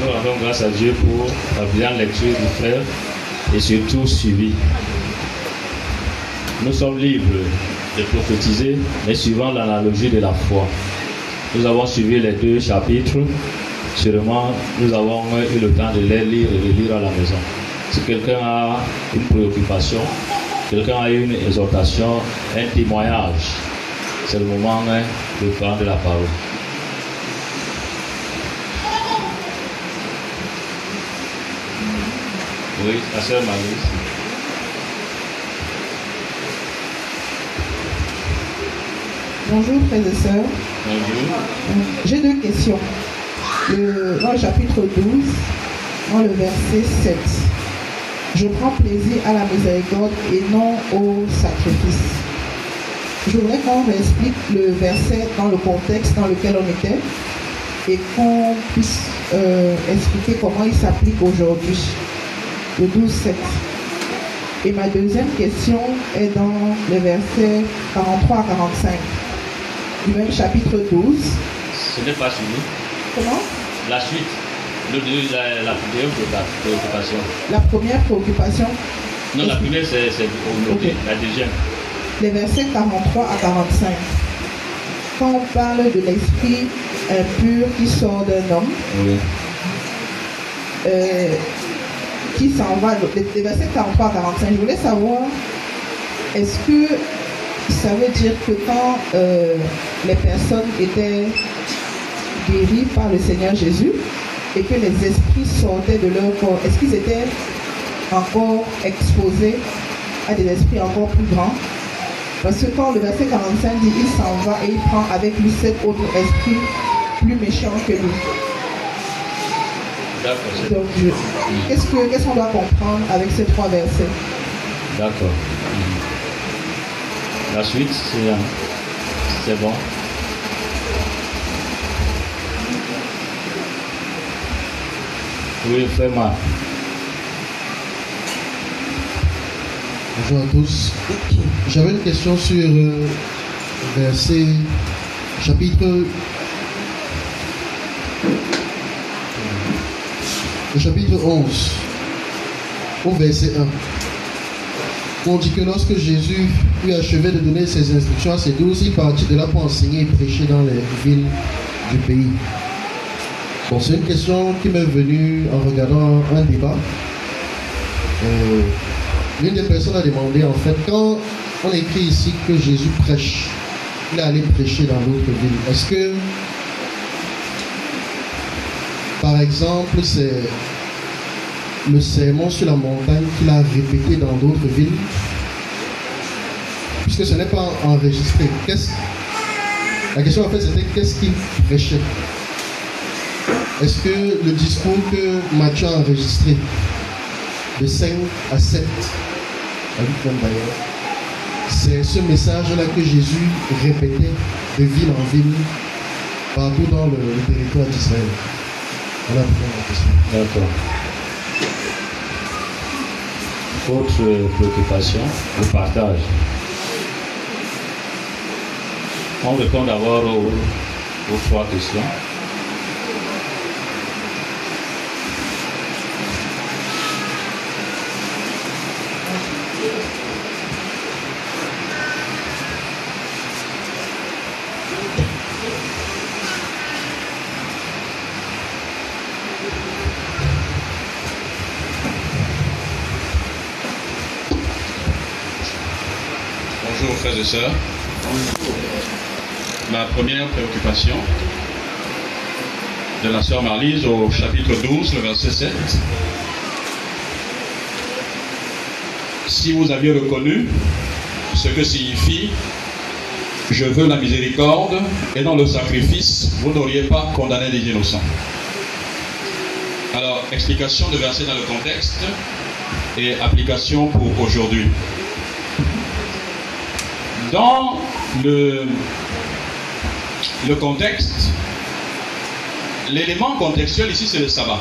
Nous rendons grâce à Dieu pour la brillante lecture du frère et surtout suivi. Nous sommes libres de prophétiser, mais suivant l'analogie de la foi. Nous avons suivi les deux chapitres. Sûrement, nous avons eu le temps de les lire et de lire à la maison. Si quelqu'un a une préoccupation, quelqu'un a une exhortation, un témoignage, c'est le moment hein, de prendre la parole. Oui, la sœur Marie. Bonjour frères et sœurs. Bonjour. J'ai deux questions. Le- dans le chapitre 12, dans le verset 7, je prends plaisir à la miséricorde et non au sacrifice. Je voudrais qu'on explique le verset dans le contexte dans lequel on était et qu'on puisse euh, expliquer comment il s'applique aujourd'hui. Le 12, 7. Et ma deuxième question est dans les versets 43 à 45 du même chapitre 12. Ce n'est pas fini. Comment? La suite. Le, la, la deuxième préoccupation. La première préoccupation, Non, la première, c'est c'est aujourd'hui. Ok. La deuxième. les versets 43 à 45. Quand on parle de l'esprit impur qui sort d'un homme, Oui. euh, qui s'en va, les versets 43 à 45, je voulais savoir, est-ce que ça veut dire que quand euh, les personnes étaient guéries par le Seigneur Jésus et que les esprits sortaient de leur corps, est-ce qu'ils étaient encore exposés à des esprits encore plus grands? Parce que quand le verset 45 dit il s'en va et il prend avec lui sept autres esprits plus méchants que lui. D'accord. qu'est-ce que- qu'est-ce qu'on doit comprendre avec ces trois versets? D'accord. La suite, c'est c'est bon. Oui, fais-moi. Bonjour à tous. J'avais une question sur euh, verset chapitre le chapitre 11 au verset 1. On dit que lorsque Jésus eut achevé de donner ses instructions à ses douze, il partit de là pour enseigner et prêcher dans les villes du pays. Bon, c'est une question qui m'est venue en regardant un débat. Euh, L'une des personnes a demandé en fait, quand on écrit ici que Jésus prêche, il est allé prêcher dans d'autres villes. Est-ce que, par exemple, c'est le sermon sur la montagne qu'il a répété dans d'autres villes Puisque ce n'est pas enregistré. La question en fait c'était qu'est-ce qu'il prêchait? Est-ce que le discours que Matthieu a enregistré de 5 à 7 à d'ailleurs. C'est ce message-là que Jésus répétait de ville en ville, partout dans le territoire d'Israël? D'accord. Autre préoccupation, le partage. On répond d'abord aux trois questions. Et sœurs. Ma première préoccupation de la sœur Marlise au chapitre 12, le verset 7. Si vous aviez reconnu ce que signifie je veux la miséricorde et non le sacrifice, vous n'auriez pas condamné des innocents. Alors, explication de verset dans le contexte et application pour aujourd'hui. Dans le, le contexte, l'élément contextuel ici, c'est le sabbat.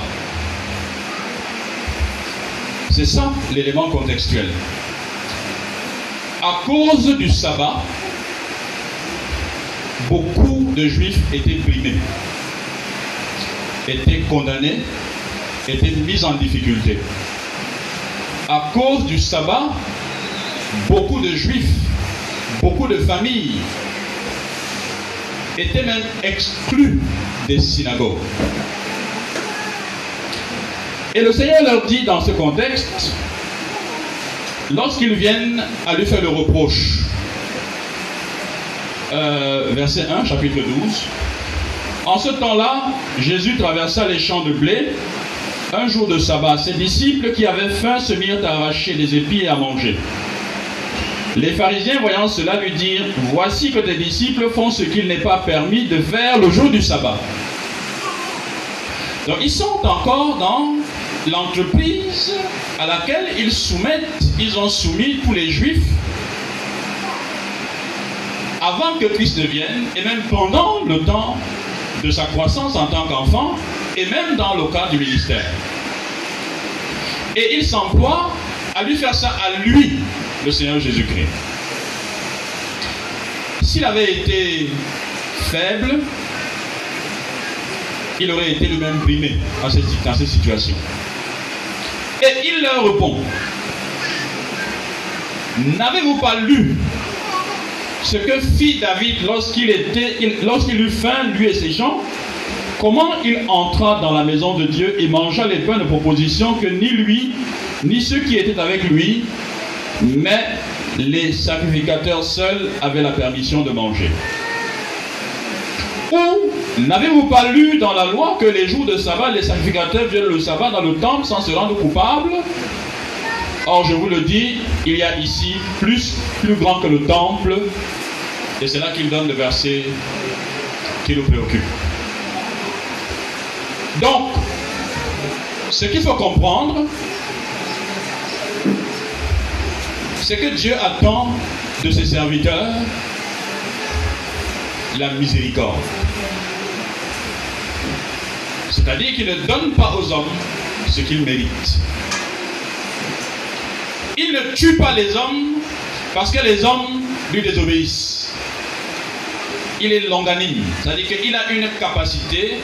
C'est ça l'élément contextuel. À cause du sabbat, beaucoup de juifs étaient primés, étaient condamnés était mise en difficulté. À cause du sabbat, beaucoup de juifs, beaucoup de familles étaient même exclus des synagogues. Et le Seigneur leur dit dans ce contexte, lorsqu'ils viennent à lui faire le reproche, euh, verset 1, chapitre 12, en ce temps-là, Jésus traversa les champs de blé. Un jour de sabbat, ses disciples qui avaient faim se mirent à arracher des épis et à manger. Les pharisiens, voyant cela, lui dirent, Voici que tes disciples font ce qu'il n'est pas permis de faire le jour du sabbat. Donc ils sont encore dans l'entreprise à laquelle ils soumettent, ils ont soumis tous les juifs avant que Christ ne vienne et même pendant le temps de sa croissance en tant qu'enfant et même dans le cas du ministère. Et il s'emploie à lui faire ça à lui, le Seigneur Jésus-Christ. S'il avait été faible, il aurait été lui-même primé dans cette, dans cette situation. Et il leur répond, n'avez-vous pas lu ce que fit David lorsqu'il était, lorsqu'il eut faim, lui et ses gens, comment il entra dans la maison de Dieu et mangea les pains de proposition que ni lui, ni ceux qui étaient avec lui, mais les sacrificateurs seuls avaient la permission de manger. Ou n'avez-vous pas lu dans la loi que les jours de sabbat, les sacrificateurs viennent le sabbat dans le temple sans se rendre coupables Or, je vous le dis, il y a ici plus, plus grand que le temple. Et c'est là qu'il donne le verset qui nous préoccupe. Donc, ce qu'il faut comprendre, c'est que Dieu attend de ses serviteurs la miséricorde. C'est-à-dire qu'il ne donne pas aux hommes ce qu'ils méritent. Il ne tue pas les hommes parce que les hommes lui désobéissent. Il est longanime, c'est-à-dire qu'il a une capacité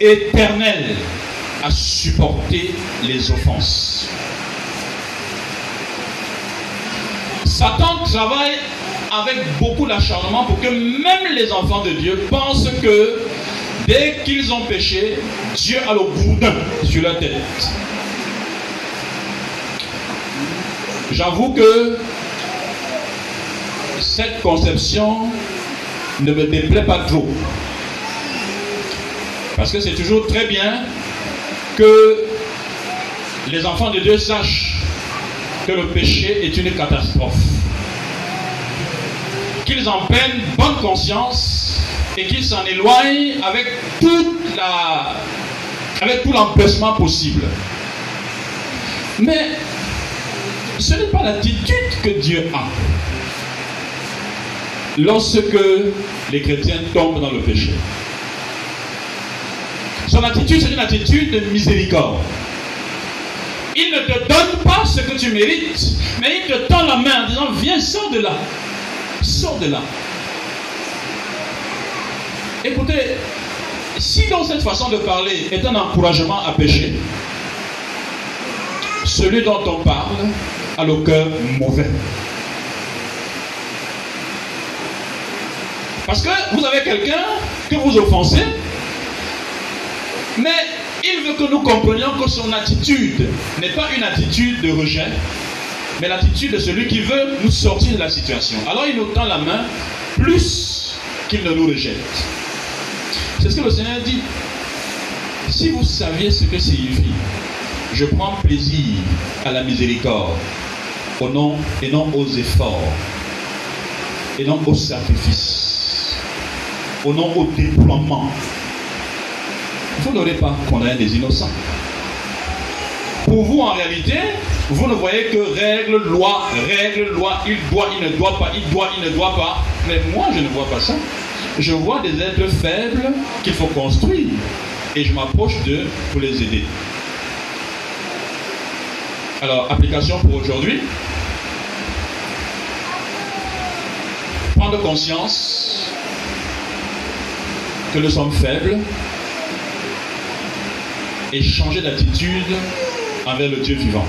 éternelle à supporter les offenses. Satan travaille avec beaucoup d'acharnement pour que même les enfants de Dieu pensent que dès qu'ils ont péché, Dieu a le boudin sur leur tête. J'avoue que cette conception ne me déplaît pas trop. Parce que c'est toujours très bien que les enfants de Dieu sachent le péché est une catastrophe. Qu'ils en prennent bonne conscience et qu'ils s'en éloignent avec avec tout l'empêchement possible. Mais ce n'est pas l'attitude que Dieu a. Lorsque les chrétiens tombent dans le péché. Son attitude, c'est une attitude de miséricorde. Il ne te donne pas ce que tu mérites, mais il te tend la main en disant, viens, sors de là. Sors de là. Écoutez, si dans cette façon de parler est un encouragement à pécher, celui dont on parle a le cœur mauvais. Parce que vous avez quelqu'un que vous offensez, mais il veut que nous comprenions que son attitude n'est pas une attitude de rejet, mais l'attitude de celui qui veut nous sortir de la situation. Alors il nous tend la main plus qu'il ne nous rejette. C'est ce que le Seigneur dit. Si vous saviez ce que signifie, je prends plaisir à la miséricorde, au nom et non aux efforts, et non au sacrifice, au nom au déploiement. Vous n'aurez pas condamné des innocents. Pour vous, en réalité, vous ne voyez que règle, loi, règle, loi, il doit, il ne doit pas, il doit, il ne doit pas. Mais moi, je ne vois pas ça. Je vois des êtres faibles qu'il faut construire. Et je m'approche d'eux pour les aider. Alors, application pour aujourd'hui. Prendre conscience que nous sommes faibles et changer d'attitude envers le Dieu vivant.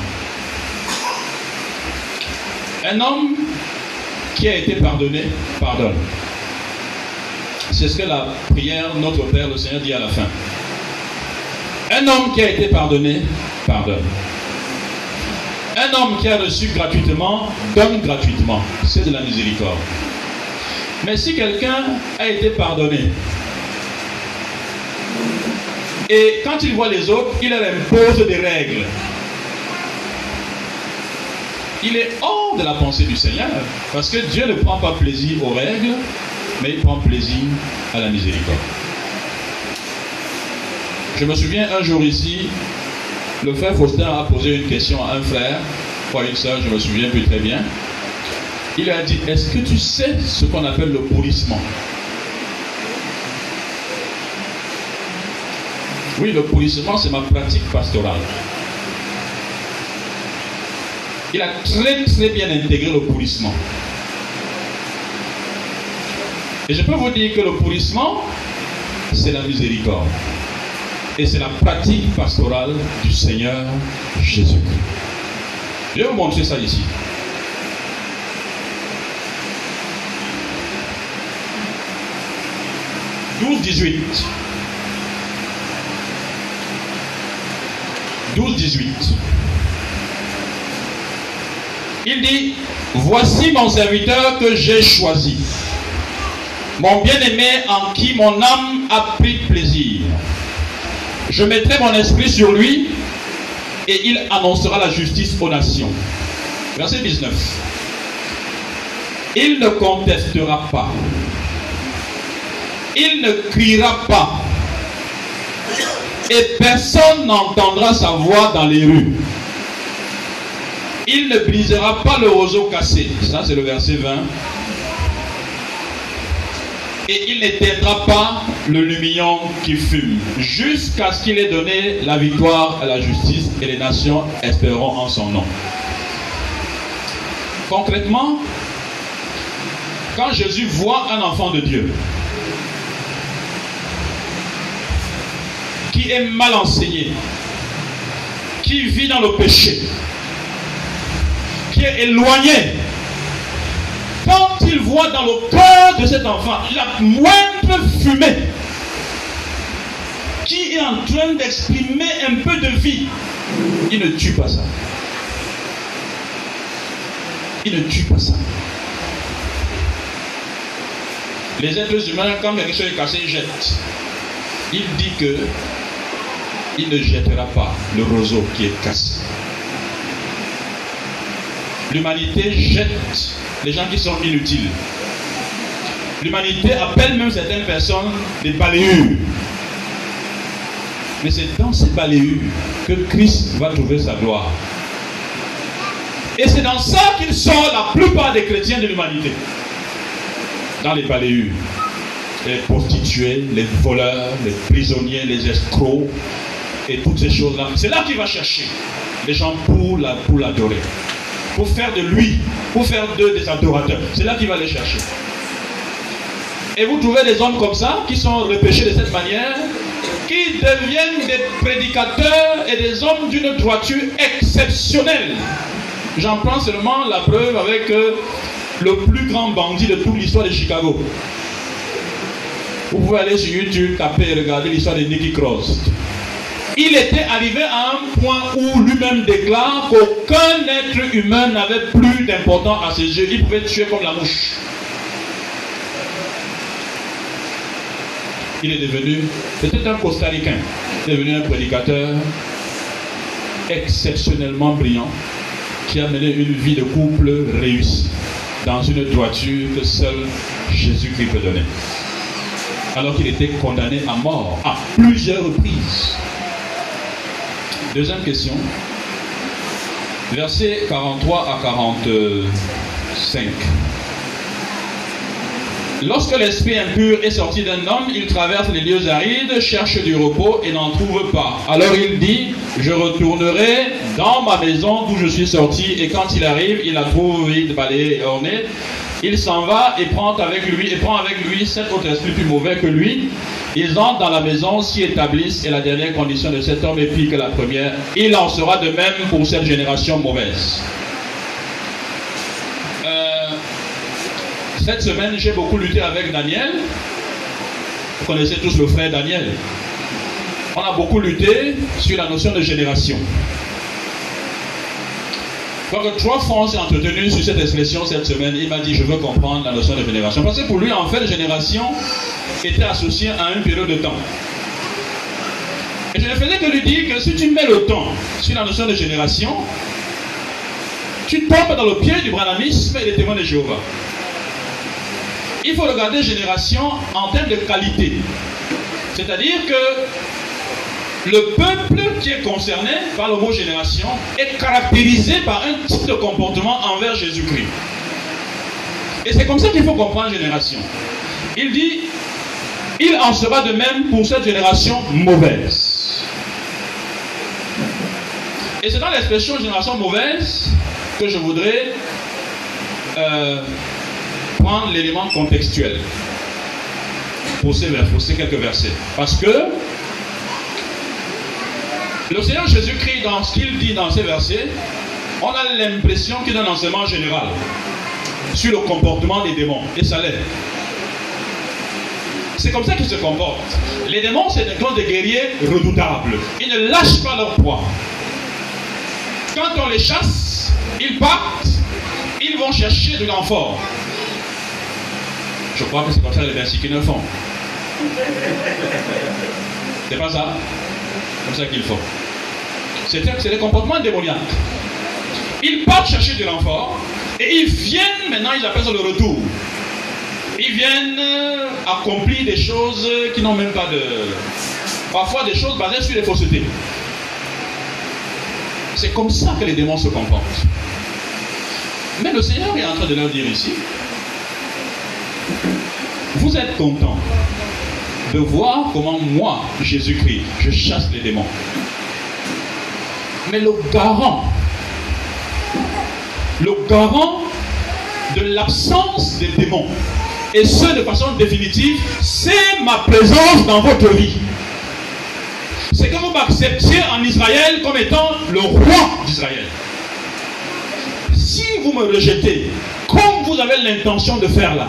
Un homme qui a été pardonné, pardonne. C'est ce que la prière Notre Père, le Seigneur, dit à la fin. Un homme qui a été pardonné, pardonne. Un homme qui a reçu gratuitement, donne gratuitement. C'est de la miséricorde. Mais si quelqu'un a été pardonné, et quand il voit les autres, il leur impose des règles. Il est hors de la pensée du Seigneur, parce que Dieu ne prend pas plaisir aux règles, mais il prend plaisir à la miséricorde. Je me souviens un jour ici, le frère Faustin a posé une question à un frère, ou une soeur, je me souviens plus très bien. Il a dit, est-ce que tu sais ce qu'on appelle le pourrissement Oui, le pourrissement, c'est ma pratique pastorale. Il a très très bien intégré le pourrissement. Et je peux vous dire que le pourrissement, c'est la miséricorde. Et c'est la pratique pastorale du Seigneur Jésus-Christ. Je vais vous montrer ça ici. « 12, 12, 18. Il dit, voici mon serviteur que j'ai choisi, mon bien-aimé en qui mon âme a pris plaisir. Je mettrai mon esprit sur lui et il annoncera la justice aux nations. Verset 19. Il ne contestera pas. Il ne criera pas. Et personne n'entendra sa voix dans les rues. Il ne brisera pas le roseau cassé. Ça, c'est le verset 20. Et il n'éteindra pas le lumignon qui fume, jusqu'à ce qu'il ait donné la victoire à la justice et les nations espéreront en son nom. Concrètement, quand Jésus voit un enfant de Dieu qui est mal enseigné, qui vit dans le péché, qui est éloigné, quand il voit dans le cœur de cet enfant la moindre fumée qui est en train d'exprimer un peu de vie, il ne tue pas ça. Il ne tue pas ça. Les êtres humains, quand quelque chose est cassé, jettent. Il dit que il ne jettera pas le roseau qui est cassé. L'humanité jette les gens qui sont inutiles. L'humanité appelle même certaines personnes des balayures. Mais c'est dans ces balayures que Christ va trouver sa gloire. Et c'est dans ça qu'il sort la plupart des chrétiens de l'humanité. Dans les balayures. Les prostituées, les voleurs, les prisonniers, les escrocs toutes ces choses-là. C'est là, qu'il va chercher les gens pour l'adorer. pour faire de lui, pour faire d'eux des adorateurs. C'est là qu'il va les chercher. Et vous trouvez des hommes comme ça, qui sont repêchés de cette manière, qui deviennent des prédicateurs et des hommes d'une droiture exceptionnelle. J'en prends seulement la preuve avec euh, le plus grand bandit de toute l'histoire de Chicago. Vous pouvez aller sur YouTube, taper et regarder l'histoire de Nicky Cross. Il était arrivé à un point où lui-même déclare qu'aucun être humain n'avait plus d'importance à ses yeux. Il pouvait tuer comme la mouche. Il est devenu, c'était un costaricain, devenu un prédicateur exceptionnellement brillant qui a mené une vie de couple réussie dans une droiture que seul Jésus-Christ peut donner. Alors qu'il était condamné à mort à plusieurs reprises. Deuxième question. Versets 43 à 45. Lorsque l'esprit impur est sorti d'un homme, il traverse les lieux arides, cherche du repos et n'en trouve pas. Alors il dit, je retournerai dans ma maison d'où je suis sorti, et quand il arrive, il la trouve vide, balayée et ornée. Il s'en va et prend avec lui et prend avec lui sept autres esprits plus mauvais que lui. Ils entrent dans la maison, s'y établissent, et la dernière condition de cet homme est pire que la première. Il en sera de même pour cette génération mauvaise. Euh, cette semaine, j'ai beaucoup lutté avec Daniel. Vous connaissez tous le frère Daniel. On a beaucoup lutté sur la notion de génération. Donc, trois fois, on s'est entretenu sur cette expression cette semaine. Il m'a dit, je veux comprendre la notion de génération. Parce que pour lui, en fait, génération était associée à une période de temps. Et je ne faisais que lui dire que si tu mets le temps sur la notion de génération, tu tombes dans le pied du branamisme et des témoins de Jéhovah. Il faut regarder génération en termes de qualité. C'est-à-dire que le peuple qui est concerné par le mot génération est caractérisé par un type de comportement envers Jésus-Christ. Et c'est comme ça qu'il faut comprendre génération. Il dit, il en sera de même pour cette génération mauvaise. Et c'est dans l'expression génération mauvaise que je voudrais euh, prendre l'élément contextuel pour ces, pour ces quelques versets. Parce que le Seigneur Jésus-Christ, dans ce qu'il dit dans ces versets, on a l'impression qu'il donne un enseignement général sur le comportement des démons. Et ça l'est. C'est comme ça qu'ils se comportent. Les démons, c'est des guerriers redoutables. Ils ne lâchent pas leur poids. Quand on les chasse, ils partent, ils vont chercher de l'enfort. Je crois que c'est comme ça les qu'ils ne font. C'est pas ça. Comme ça qu'il faut. C'est des comportements démoniaques. Ils partent chercher de l'enfort et ils viennent, maintenant ils appellent ça le retour. Ils viennent euh, accomplir des choses qui n'ont même pas de... Parfois des choses basées sur les faussetés. C'est comme ça que les démons se comportent. Mais le Seigneur est en train de leur dire ici, vous êtes content de voir comment moi, Jésus-Christ, je chasse les démons. Mais le garant, le garant de l'absence des démons, et ce de façon définitive, c'est ma présence dans votre vie. C'est que vous m'acceptiez en Israël comme étant le roi d'Israël. Si vous me rejetez, comme vous avez l'intention de faire là,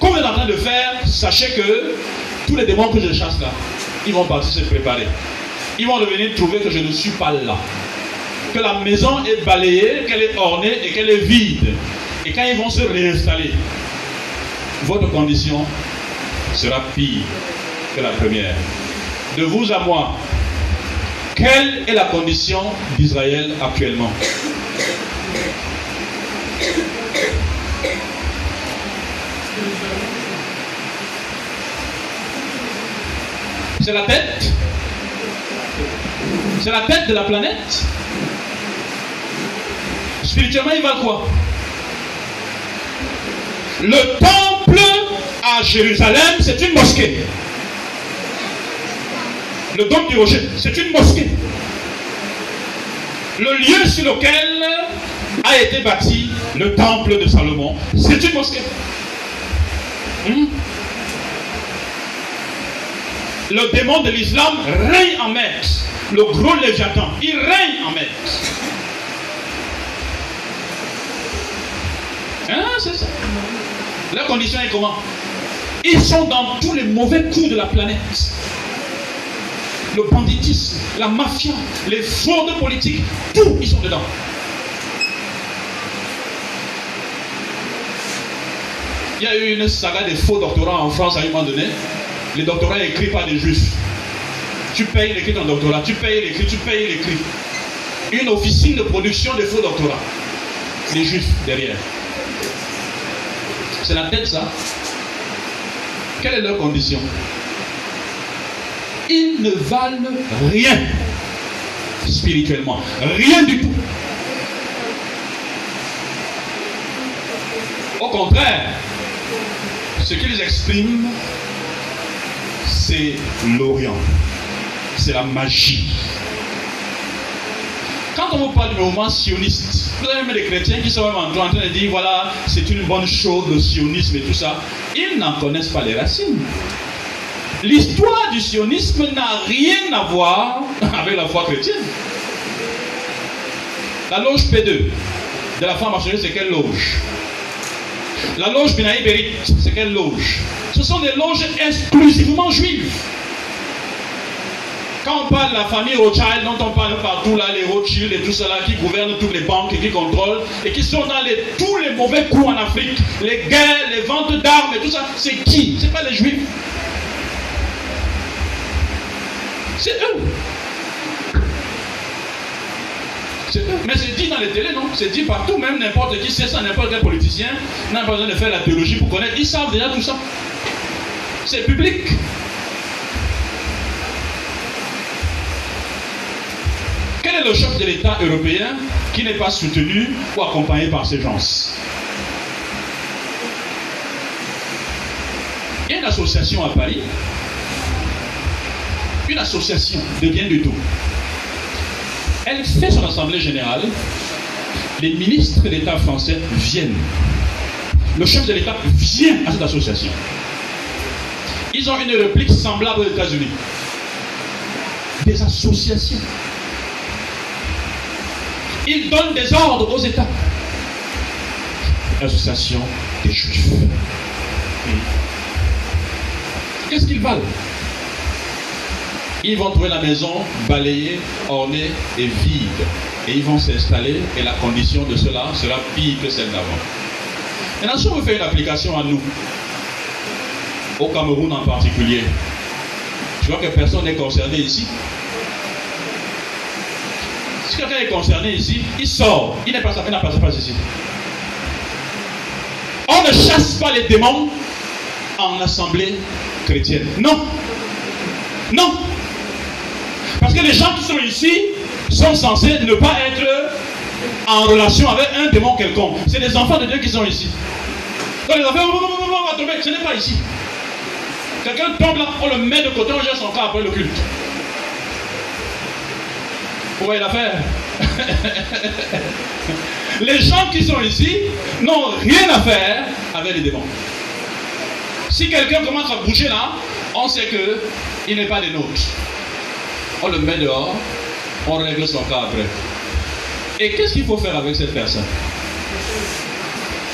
comme vous êtes en train de faire, sachez que tous les démons que je chasse là, ils vont partir se préparer. Ils vont revenir trouver que je ne suis pas là. Que la maison est balayée, qu'elle est ornée et qu'elle est vide. Et quand ils vont se réinstaller, votre condition sera pire que la première. De vous à moi, quelle est la condition d'Israël actuellement? C'est la tête C'est la tête de la planète Spirituellement, il va quoi? Le temple à Jérusalem, c'est une mosquée. Le dôme du rocher, c'est une mosquée. Le lieu sur lequel a été bâti le temple de Salomon, c'est une mosquée. Hmm? Le démon de l'islam règne en maître. Le gros léviathan, il règne en maître. Hein, c'est ça. La condition est comment? Ils sont dans tous les mauvais coups de la planète. Le banditisme, la mafia, les fraudes politiques, tout, ils sont dedans. Il y a eu une saga des faux doctorats en France à un moment donné. Les doctorats écrits par des juifs. Tu payes l'écrit ton doctorat, tu payes l'écrit, tu payes l'écrit. Une officine de production de faux doctorats. Les juifs derrière. C'est la tête ça. Quelle est leur condition? Ils ne valent rien spirituellement. Rien du tout. Au contraire, ce qu'ils expriment, c'est l'Orient. C'est la magie. Quand on vous parle du mouvement sioniste, Vous avez même des chrétiens qui sont même en train de dire voilà, c'est une bonne chose, le sionisme et tout ça. Ils n'en connaissent pas les racines. L'histoire du sionisme n'a rien à voir avec la foi chrétienne. La loge P2 de la franc-maçonnerie, c'est quelle loge? La loge Binaï Berit, c'est quelle loge? Ce sont des loges exclusivement juives. Quand on parle de la famille Rothschild, dont on parle partout là, les Rothschild et tout cela, qui gouvernent toutes les banques et qui contrôlent, et qui sont dans tous les mauvais coups en Afrique, les guerres, les ventes d'armes et tout ça, c'est qui? C'est pas les Juifs. C'est eux. Mais c'est dit dans les télés, non? C'est dit partout, même n'importe qui sait ça, n'importe quel politicien n'a pas besoin de faire la théologie pour connaître. Ils savent déjà tout ça. C'est public. Quel est le chef de l'État européen qui n'est pas soutenu ou accompagné par ces gens? Il y a une association à Paris, une association de bien du tout. Elle fait son assemblée générale, les ministres d'État français viennent. Le chef de l'État vient à cette association. Ils ont une réplique semblable aux États-Unis. Des associations. Ils donnent des ordres aux États. L'association des Juifs. Qu'est-ce qu'ils valent? Ils vont trouver la maison balayée, ornée et vide. Et ils vont s'installer et la condition de cela sera pire que celle d'avant. Maintenant, si on veut faire une application à nous, au Cameroun en particulier, je vois que personne n'est concerné ici. Si quelqu'un est concerné ici, il sort. Il n'est pas, il pas, pas ici. On ne chasse pas les démons en assemblée chrétienne. Non. Non. Parce que les gens qui sont ici sont censés ne pas être en relation avec un démon quelconque. C'est des enfants de Dieu qui sont ici. Quand les enfants vont tomber, ce n'est pas ici. Quelqu'un tombe là, on le met de côté, on jette son corps après le culte. Vous voyez l'affaire? Les gens qui sont ici n'ont rien à faire avec les démons. Si quelqu'un commence à bouger là, on sait qu'il n'est pas des nôtres. On le met dehors, on règle son cas après. Et qu'est-ce qu'il faut faire avec cette personne?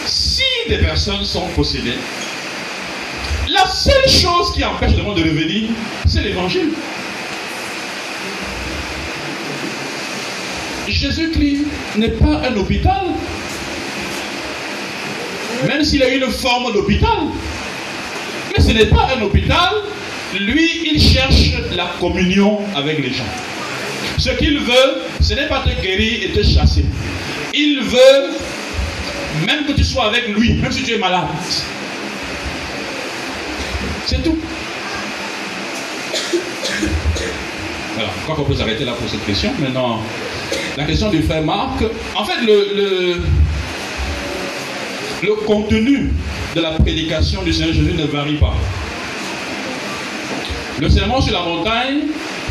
Si des personnes sont possédées, la seule chose qui empêche le monde de revenir, c'est l'évangile. Jésus-Christ n'est pas un hôpital. Même s'il a une forme d'hôpital. Mais ce n'est pas un hôpital. Lui, il cherche la communion avec les gens. Ce qu'il veut, ce n'est pas te guérir et te chasser. Il veut même que tu sois avec lui, même si tu es malade. C'est tout. Voilà, je crois qu'on peut s'arrêter là pour cette question. Maintenant, la question du frère Marc. En fait, le, le, contenu de la prédication du Seigneur Jésus ne varie pas. Le sermon sur la montagne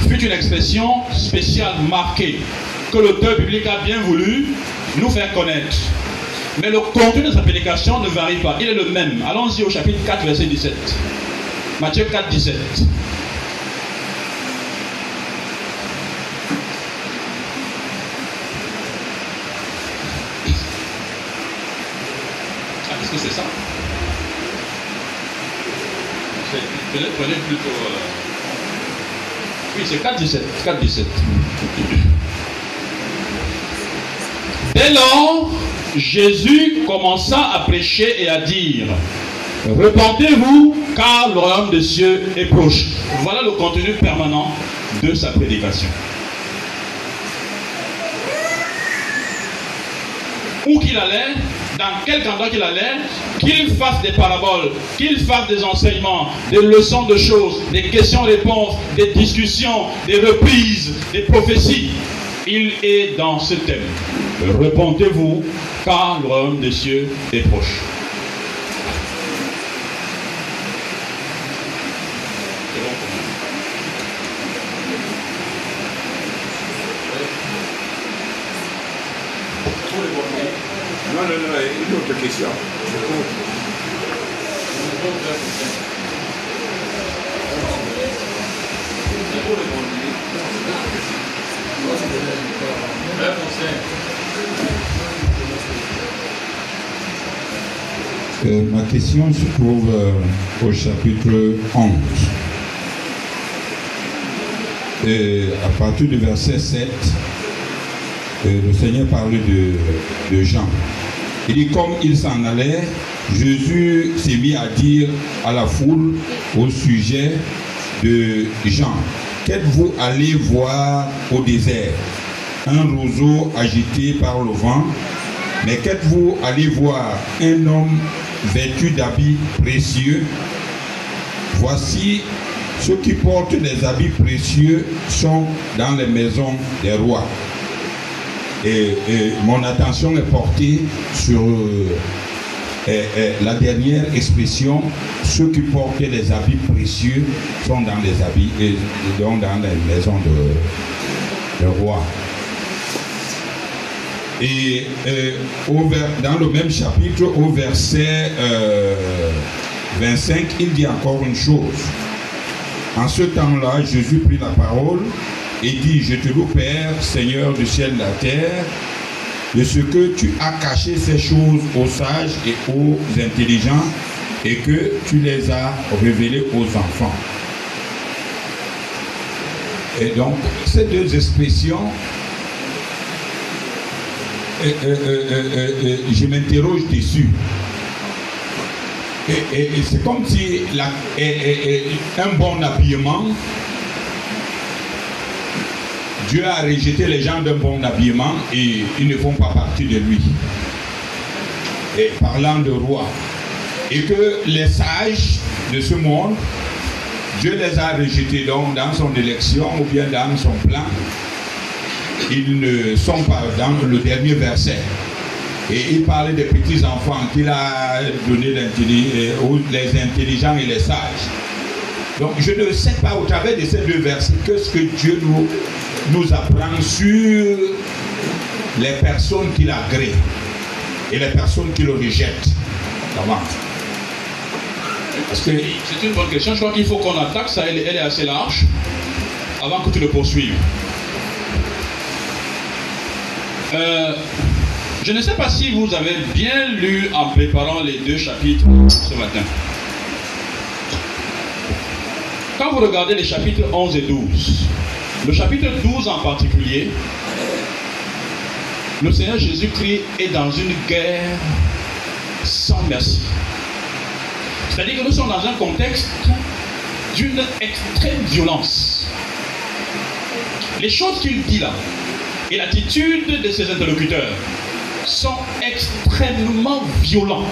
fut une expression spéciale marquée que l'auteur biblique a bien voulu nous faire connaître. Mais le contenu de sa prédication ne varie pas. Il est le même. Allons-y au chapitre 4, verset 17. Matthieu 4, 17. Prenez, plutôt. Euh... Oui, c'est 4, 17. 4, 17. Dès lors, Jésus commença à prêcher et à dire Repentez-vous, car le royaume des cieux est proche. Voilà le contenu permanent de sa prédication. Où qu'il allait, dans quel endroit qu'il allait, qu'il fasse des paraboles, qu'il fasse des enseignements, des leçons de choses, des questions-réponses, des discussions, des reprises, des prophéties. Il est dans ce thème. Repentez-vous, car le royaume des cieux est proche. Non, non, non, Euh, ma question se trouve euh, au chapitre 11. Euh, à partir du verset 7, euh, le Seigneur parle de, de Jean. Il comme il s'en allait, Jésus s'est mis à dire à la foule au sujet de Jean. Qu'êtes-vous allé voir au désert? Un roseau agité par le vent. Mais qu'êtes-vous allé voir Un homme vêtu d'habits précieux? Voici ceux qui portent des habits précieux sont dans les maisons des rois. Et, mon attention est portée sur euh, euh, euh, la dernière expression, ceux qui portent des habits précieux sont dans les habits, et, donc dans les maisons de, roi. Et euh, dans le même chapitre, au verset euh, 25, il dit encore une chose. En ce temps-là, Jésus prit la parole et dit, je te loue Père, Seigneur du ciel et de la terre, de ce que tu as caché ces choses aux sages et aux intelligents et que tu les as révélées aux enfants. Et donc, ces deux expressions euh, euh, euh, je m'interroge dessus. Et, c'est comme si un bon habillement, Dieu a rejeté les gens d'un bon habillement et ils ne font pas partie de lui. Et parlant de roi. Et que les sages de ce monde, Dieu les a rejetés dans son élection ou bien dans son plan ils ne sont pas dans le dernier verset. Et il parlait des petits-enfants qu'il a donné euh, les intelligents et les sages. Donc je ne sais pas au travers de ces deux versets que ce que Dieu nous, apprend sur les personnes qu'il agrée et les personnes qui le rejettent. Comment? Parce que C'est une bonne question. Je crois qu'il faut qu'on attaque ça. Elle, elle est assez large avant que tu le poursuives. Euh, je ne sais pas si vous avez bien lu en préparant les deux chapitres ce matin. Quand vous regardez les chapitres 11 et 12, le chapitre 12 en particulier, le Seigneur Jésus-Christ est dans une guerre sans merci. C'est-à-dire que nous sommes dans un contexte d'une extrême violence. Les choses qu'il dit là et l'attitude de ses interlocuteurs sont extrêmement violents.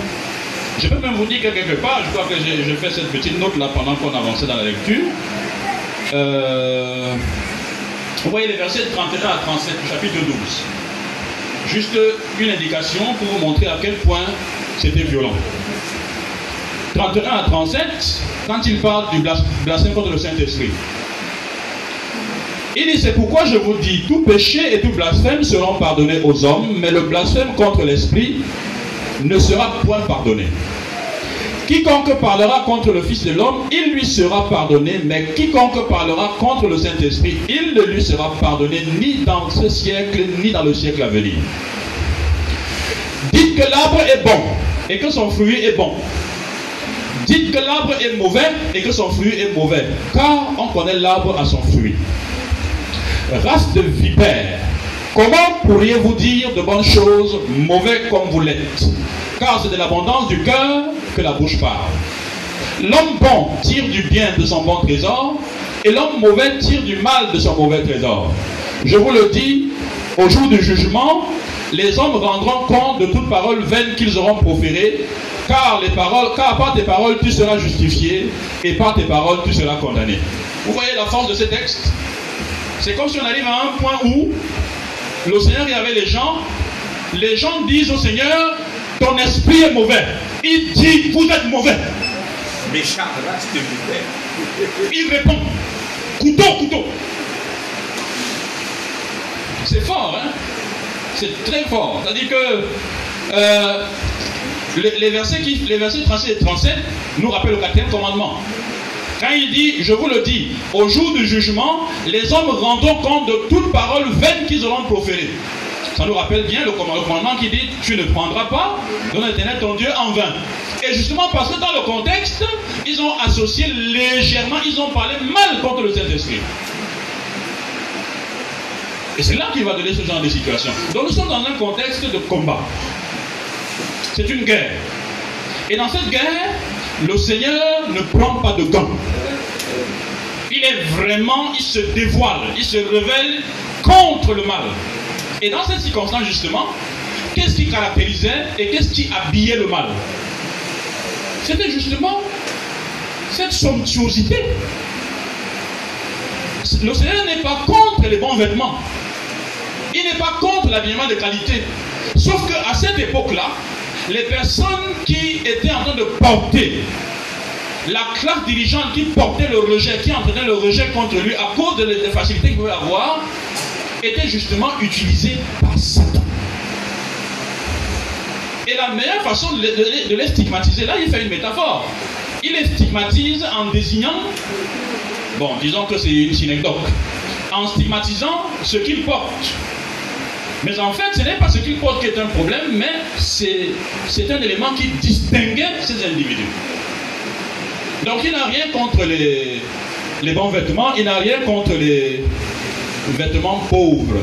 Je peux même vous dire que quelque part, je crois que j'ai fait cette petite note là pendant qu'on avançait dans la lecture. Euh, vous voyez les versets 31 à 37 du chapitre 12. Juste une indication pour vous montrer à quel point c'était violent. 31 à 37, quand il parle du blas- blasphème contre le Saint-Esprit. Il dit, c'est pourquoi je vous dis, tout péché et tout blasphème seront pardonnés aux hommes, mais le blasphème contre l'Esprit ne sera point pardonné. Quiconque parlera contre le Fils de l'homme, il lui sera pardonné, mais quiconque parlera contre le Saint-Esprit, il ne lui sera pardonné ni dans ce siècle, ni dans le siècle à venir. Dites que l'arbre est bon et que son fruit est bon. Dites que l'arbre est mauvais et que son fruit est mauvais, car on connaît l'arbre à son fruit. Race de vipères, comment pourriez-vous dire de bonnes choses mauvais comme vous l'êtes? Car c'est de l'abondance du cœur que la bouche parle. L'homme bon tire du bien de son bon trésor et l'homme mauvais tire du mal de son mauvais trésor. Je vous le dis, au jour du jugement, les hommes rendront compte de toute parole vaine qu'ils auront proférée, car, les paroles, car par tes paroles tu seras justifié et par tes paroles tu seras condamné. Vous voyez la force de ce texte? C'est comme si on arrive à un point où le Seigneur, il y avait les gens, les gens disent au Seigneur, ton esprit est mauvais. Il dit, vous êtes mauvais. Méchant race de vipère. Il répond, couteau, couteau. C'est fort, hein C'est très fort. C'est-à-dire que euh, les, les versets qui, les versets 36 et 37 nous rappellent le quatrième commandement. Quand il dit, je vous le dis, au jour du jugement, les hommes rendront compte de toute parole vaine qu'ils auront proférée. Ça nous rappelle bien le commandement qui dit, tu ne prendras pas de l'éternel ton Dieu en vain. Et justement parce que dans le contexte, ils ont associé légèrement, ils ont parlé mal contre le Saint-Esprit. Et c'est là qu'il va donner ce genre de situation. Donc nous sommes dans un contexte de combat. C'est une guerre. Et dans cette guerre, le Seigneur ne prend pas de gants. Il est vraiment, il se dévoile, il se révèle contre le mal. Et dans cette circonstance, justement, qu'est-ce qui caractérisait et qu'est-ce qui habillait le mal? C'était justement cette somptuosité. Le Seigneur n'est pas contre les bons vêtements. Il n'est pas contre l'habillement de qualité. Sauf qu'à cette époque-là, les personnes qui étaient en train de porter, la classe dirigeante qui portait le rejet, qui entraînait le rejet contre lui à cause des facilités qu'il pouvait avoir, était justement utilisée par Satan. Et la meilleure façon de les stigmatiser, là, il fait une métaphore. Il les stigmatise en désignant, bon, disons que c'est une synecdoque, en stigmatisant ce qu'ils portent. Mais en fait, ce n'est pas ce qu'il porte qui est un problème, mais c'est un élément qui distinguait ces individus. Donc il n'a rien contre les, bons vêtements, il n'a rien contre les vêtements pauvres.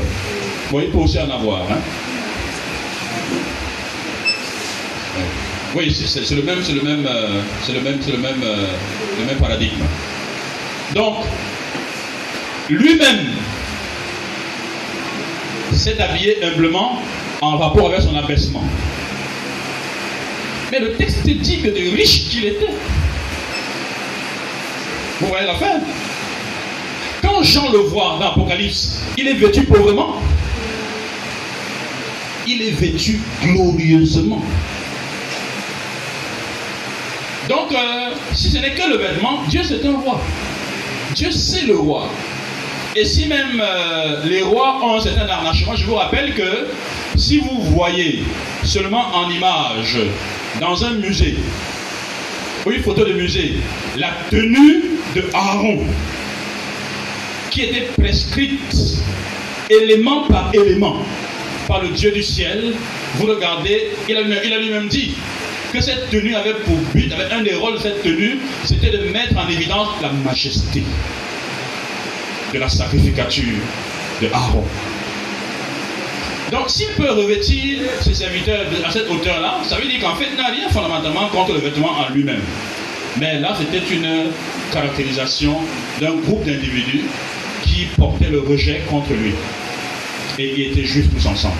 Bon, il peut aussi en avoir. Hein? Oui, c'est le même, c'est le même, euh, c'est le même, c'est le même, euh, le même paradigme. Donc, lui-même s'est habillé humblement en rapport avec son abaissement. Mais le texte dit que de riche qu'il était. Vous voyez la fin? Quand Jean le voit dans l'Apocalypse, il est vêtu pauvrement. Il est vêtu glorieusement. Donc, euh, si ce n'est que le vêtement, Dieu c'est un roi. Dieu c'est le roi. Et si même euh, les rois ont un certain harnachement, je vous rappelle que si vous voyez seulement en image dans un musée, ou une photo de musée, la tenue de Aaron, qui était prescrite élément par élément par le Dieu du ciel, vous regardez, il a lui-même dit que cette tenue avait pour but, un des rôles de cette tenue, c'était de mettre en évidence la majesté de la sacrificature de Aaron. Donc, s'il peut revêtir ses serviteurs à cette hauteur-là, ça veut dire qu'en fait, il n'a rien fondamentalement contre le vêtement en lui-même. Mais là, c'était une caractérisation d'un groupe d'individus qui portaient le rejet contre lui. Et ils étaient juifs tous ensemble.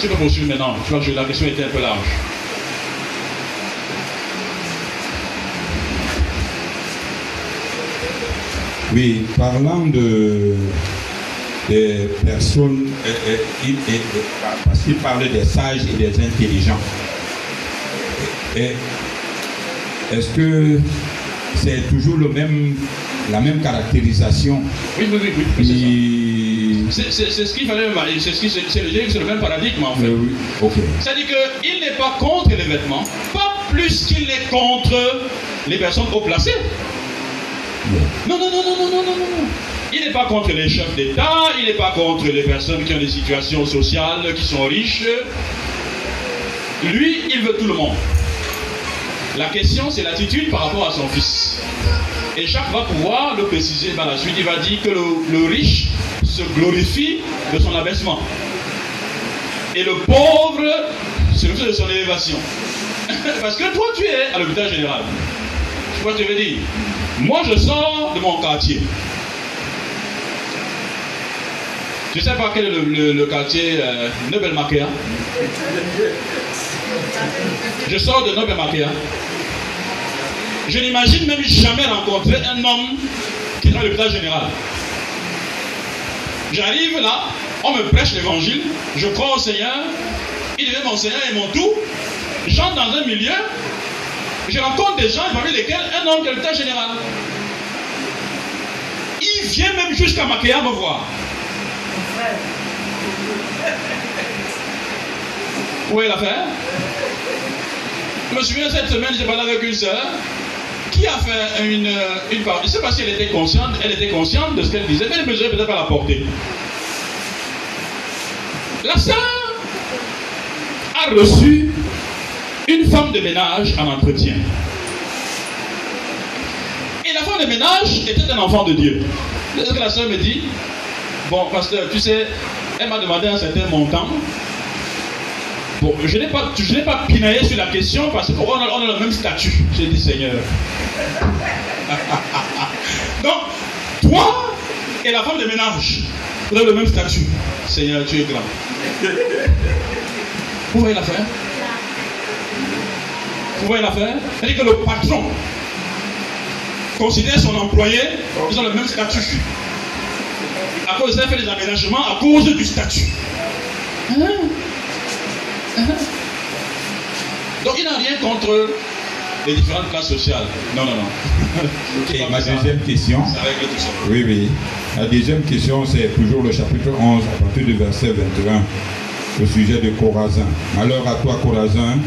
tu peux poursuivre maintenant? Tu vois que la question était un peu large. Oui, parlant de des personnes, euh, euh, parce qu'il parle des sages et des intelligents. Est-ce que c'est toujours le même, la même caractérisation? Oui, oui, oui, oui c'est ce qu'il fallait, c'est ce le, le même paradigme en fait. Oui, okay. C'est-à-dire qu'il n'est pas contre les vêtements, pas plus qu'il est contre les personnes haut placées. Non, non, non, non, non, non, non, non. Il n'est pas contre les chefs d'État, il n'est pas contre les personnes qui ont des situations sociales, qui sont riches. Lui, il veut tout le monde. La question, c'est l'attitude par rapport à son fils. Et Jacques va pouvoir le préciser par la suite. Il va dire que le, riche se glorifie de son abaissement. Et le pauvre se glorifie de son élévation. Parce que toi, tu es à l'hôpital général. Tu vois ce que je veux dire moi, je sors de mon quartier. Je ne sais pas quel est le, quartier euh, Nobel Je sors de Nobel Je n'imagine même jamais rencontrer un homme qui est dans l'hôpital général. J'arrive là, on me prêche l'évangile, je crois au Seigneur, il est mon Seigneur et mon tout. J'entre dans un milieu je rencontre des gens parmi lesquels un homme qui est l'état général. Il vient même jusqu'à Makéa me voir. Vous voyez l'affaire? Je me souviens cette semaine, j'ai parlé avec une sœur qui a fait une, une. Je ne sais pas si elle était consciente, elle était consciente de ce qu'elle disait, mais elle ne mesurait peut-être pas la portée. La sœur a reçu une femme de ménage en entretien. Et la femme de ménage était un enfant de Dieu. Ce que la sœur me dit, bon, pasteur, tu sais, elle m'a demandé un certain montant. Bon, je n'ai pas, pas pinaillé sur la question parce qu'on a, on a le même statut. J'ai dit Seigneur. Donc, toi et la femme de ménage, vous avez le même statut. Seigneur, tu es grand. Vous voyez l'affaire Vous voyez l'affaire C'est-à-dire que le patron considère son employé, ils ont le même statut. À cause de ça, fait des aménagements à cause du statut. Hein? Hein? Donc il n'a rien contre les différentes classes sociales. Non, non, non. Et ma deuxième question. Ça. Oui, oui. La deuxième question, c'est toujours le chapitre 11, à partir du verset 21, au sujet de Corazin. Malheur à toi, Corazin.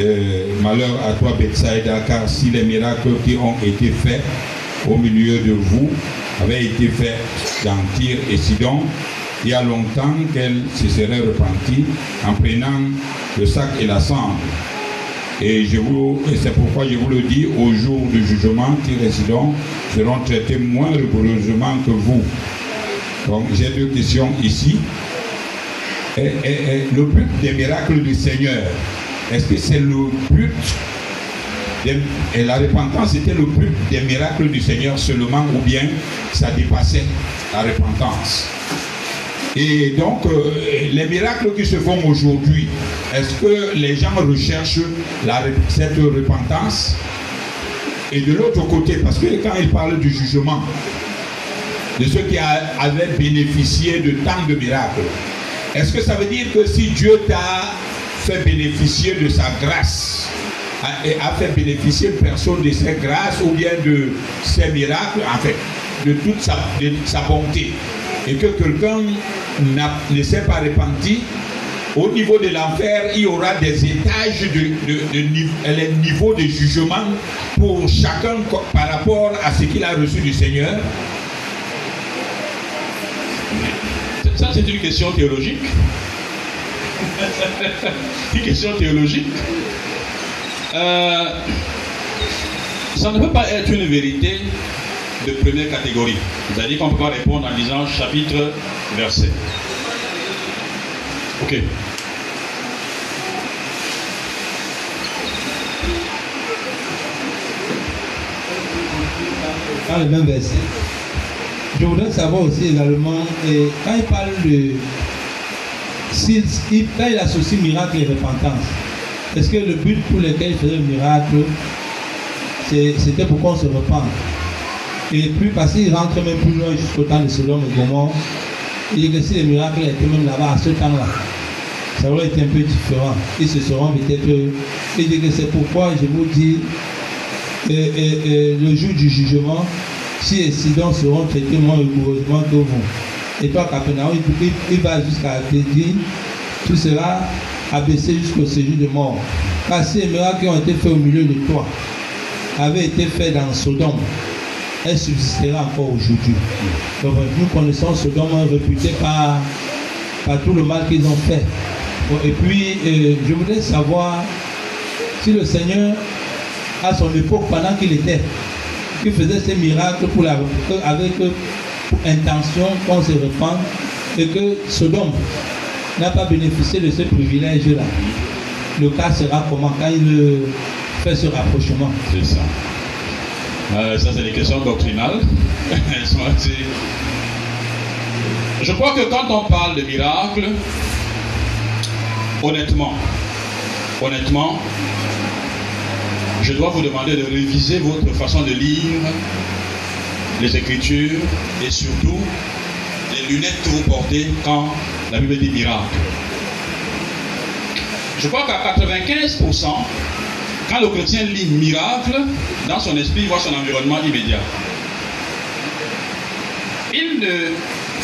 Euh, malheur à toi, Bethsaida, car si les miracles qui ont été faits au milieu de vous avaient été faits dans Tyr et Sidon, il y a longtemps qu'elle se serait repentie en prenant le sac et la cendre. Et, et c'est pourquoi je vous le dis, au jour du jugement, Tyr et Sidon seront traités moins rigoureusement que vous. Donc j'ai deux questions ici. Et le but des miracles du Seigneur, est-ce que c'est le but et la repentance était le but des miracles du Seigneur seulement ou bien ça dépassait la repentance? Et donc, euh, les miracles qui se font aujourd'hui, est-ce que les gens recherchent cette repentance? Et de l'autre côté, parce que quand il parle du jugement, de ceux qui avaient bénéficié de tant de miracles, est-ce que ça veut dire que si Dieu t'a fait bénéficier de sa grâce, a, et a fait bénéficier personne de ses grâces ou bien de ses miracles, en fait, de toute sa, sa bonté, et que quelqu'un ne s'est pas repenti, au niveau de l'enfer, il y aura des étages de, de, de les niveaux de jugement pour chacun par rapport à ce qu'il a reçu du Seigneur. Ça, c'est une question théologique. Une question théologique. Euh, ça ne peut pas être une vérité de première catégorie. C'est-à-dire qu'on ne peut pas répondre en disant chapitre, verset. Ok. dans le même verset. Je voudrais savoir aussi également, quand il parle de. S'il- il- quand il associe miracle et repentance, est-ce que le but pour lequel il faisait le miracle, c'était pour qu'on se repente? Et puis, parce qu'il rentre même plus loin jusqu'au temps de Sodome et il dit que si les miracles étaient même là-bas à ce temps-là, ça aurait été un peu différent. Ils se seront peut-être. Il dit que c'est pourquoi je vous dis et, et- et le jour du jugement, si les Sidon seront traités moins rigoureusement que vous. Et toi, Capernaum, il, va jusqu'à dire, tout sera abaissé jusqu'au séjour de mort. Car les miracles qui ont été faits au milieu de toi avaient été faits dans Sodome, elles subsisteraient encore aujourd'hui. Donc, nous connaissons Sodome réputé par, par tout le mal qu'ils ont fait. Et puis, euh, je voudrais savoir si le Seigneur à son époque, pendant qu'il était, qu'il faisait ces miracles pour la, avec intention qu'on se repente et que Sodome n'a pas bénéficié de ce privilège-là. Le cas sera comment quand il fait ce rapprochement C'est ça. Euh, ça, c'est des questions doctrinales. Je crois que quand on parle de miracle, honnêtement, honnêtement, je dois vous demander de réviser votre façon de lire les Écritures et surtout les lunettes que vous portez quand la Bible dit miracle. Je crois qu'à 95%, quand le chrétien lit miracle, dans son esprit, il voit son environnement immédiat.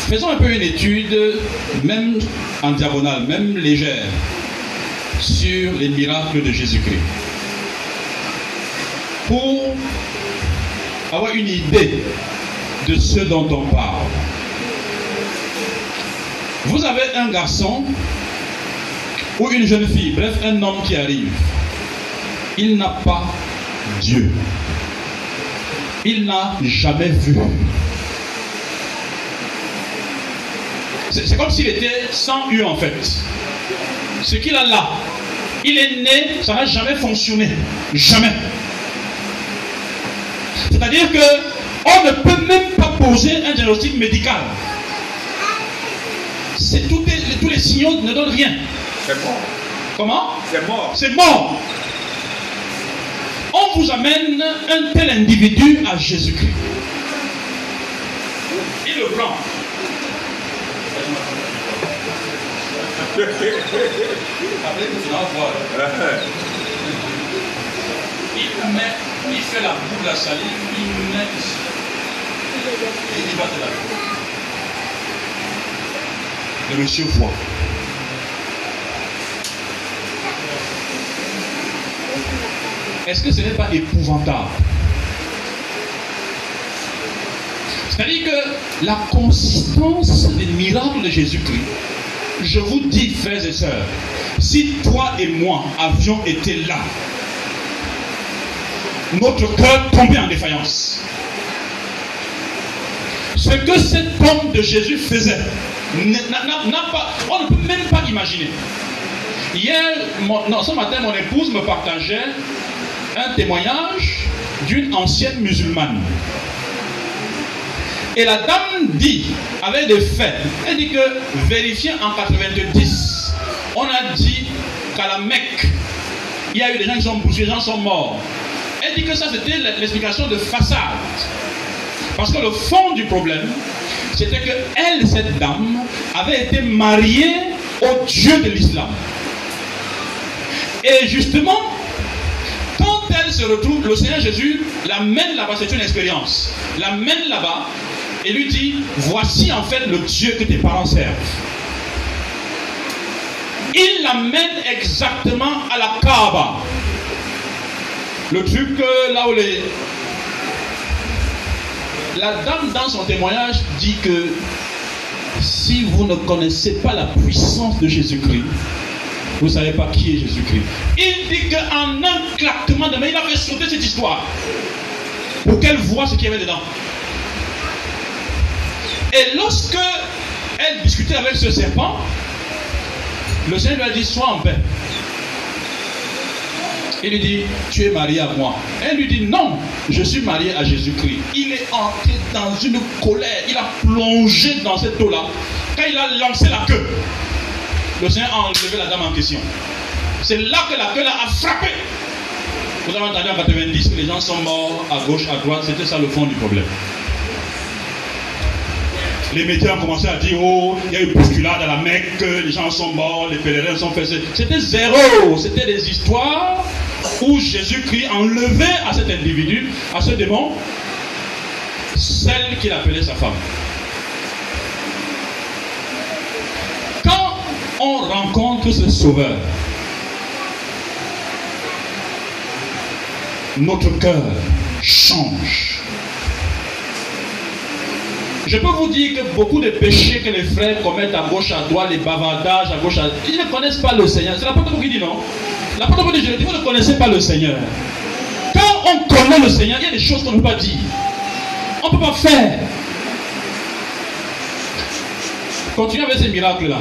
Faisons un peu une étude, même en diagonale, même légère, sur les miracles de Jésus-Christ. Avoir une idée de ce dont on parle. Vous avez un garçon ou une jeune fille, bref, un homme qui arrive. Il n'a pas Dieu. Il n'a jamais vu. C'est comme s'il était sans eux en fait. Ce qu'il a là, il est né, ça n'a jamais fonctionné. Jamais. C'est-à-dire que on ne peut même pas poser un diagnostic médical. C'est tous les signaux ne donnent rien. C'est mort. Comment? C'est mort. C'est mort. On vous amène un tel individu à Jésus-Christ. Il le prend. Après, vous allez voir. Il met, il fait la boule, la salive, il met ici. Et il va te la Le monsieur voit. Est-ce que ce n'est pas épouvantable? C'est-à-dire que la consistance des miracles de Jésus-Christ, je vous dis, frères et sœurs, si toi et moi avions été là, notre cœur tombait en défaillance. Ce que cet homme de Jésus faisait, on ne peut même pas imaginer. Hier, non, ce matin, mon épouse me partageait un témoignage d'une ancienne musulmane. Et la dame dit, avec des faits, elle dit que vérifié en 90, on a dit qu'à la Mecque, il y a eu des gens qui sont bougés, des gens sont morts. Elle dit que ça c'était l'explication de façade. Parce que le fond du problème, c'était que elle, cette dame, avait été mariée au Dieu de l'islam. Et justement, quand elle se retrouve, le Seigneur Jésus l'amène là-bas, c'est une expérience. L'amène là-bas et lui dit, voici en fait le Dieu que tes parents servent. Il l'amène exactement à la Kaaba. Le truc là où les... La dame dans son témoignage dit que si vous ne connaissez pas la puissance de Jésus-Christ, vous ne savez pas qui est Jésus-Christ. Il dit qu'en un claquement de main, il a fait sauter cette histoire pour qu'elle voit ce qu'il y avait dedans. Et lorsque elle discutait avec ce serpent, le Seigneur lui a dit Sois en paix. Il lui dit Tu es marié à moi. Elle lui dit Non, je suis marié à Jésus-Christ. Il est entré dans une colère. Il a plongé dans cette eau-là. Quand il a lancé la queue, le Seigneur a enlevé la dame en question. C'est là que la queue là a frappé. Vous avez entendu en 90 que les gens sont morts à gauche, à droite. C'était ça le fond du problème. Les médias ont commencé à dire Oh, il y a eu bousculade à la Mecque, les gens sont morts, les pèlerins sont faits. C'était zéro. C'était des histoires où Jésus-Christ enlevait à cet individu, à ce démon, celle qu'il appelait sa femme. Quand on rencontre ce sauveur, notre cœur change. Je peux vous dire que beaucoup de péchés que les frères commettent à gauche, à droite, les bavardages à gauche, à ils ne connaissent pas le Seigneur. C'est l'apôtre qui dit non. L'apôtre dit, je dis, vous ne connaissez pas le Seigneur. Quand on connaît le Seigneur, il y a des choses qu'on ne peut pas dire. On ne peut pas faire. Continuons avec ces miracles-là.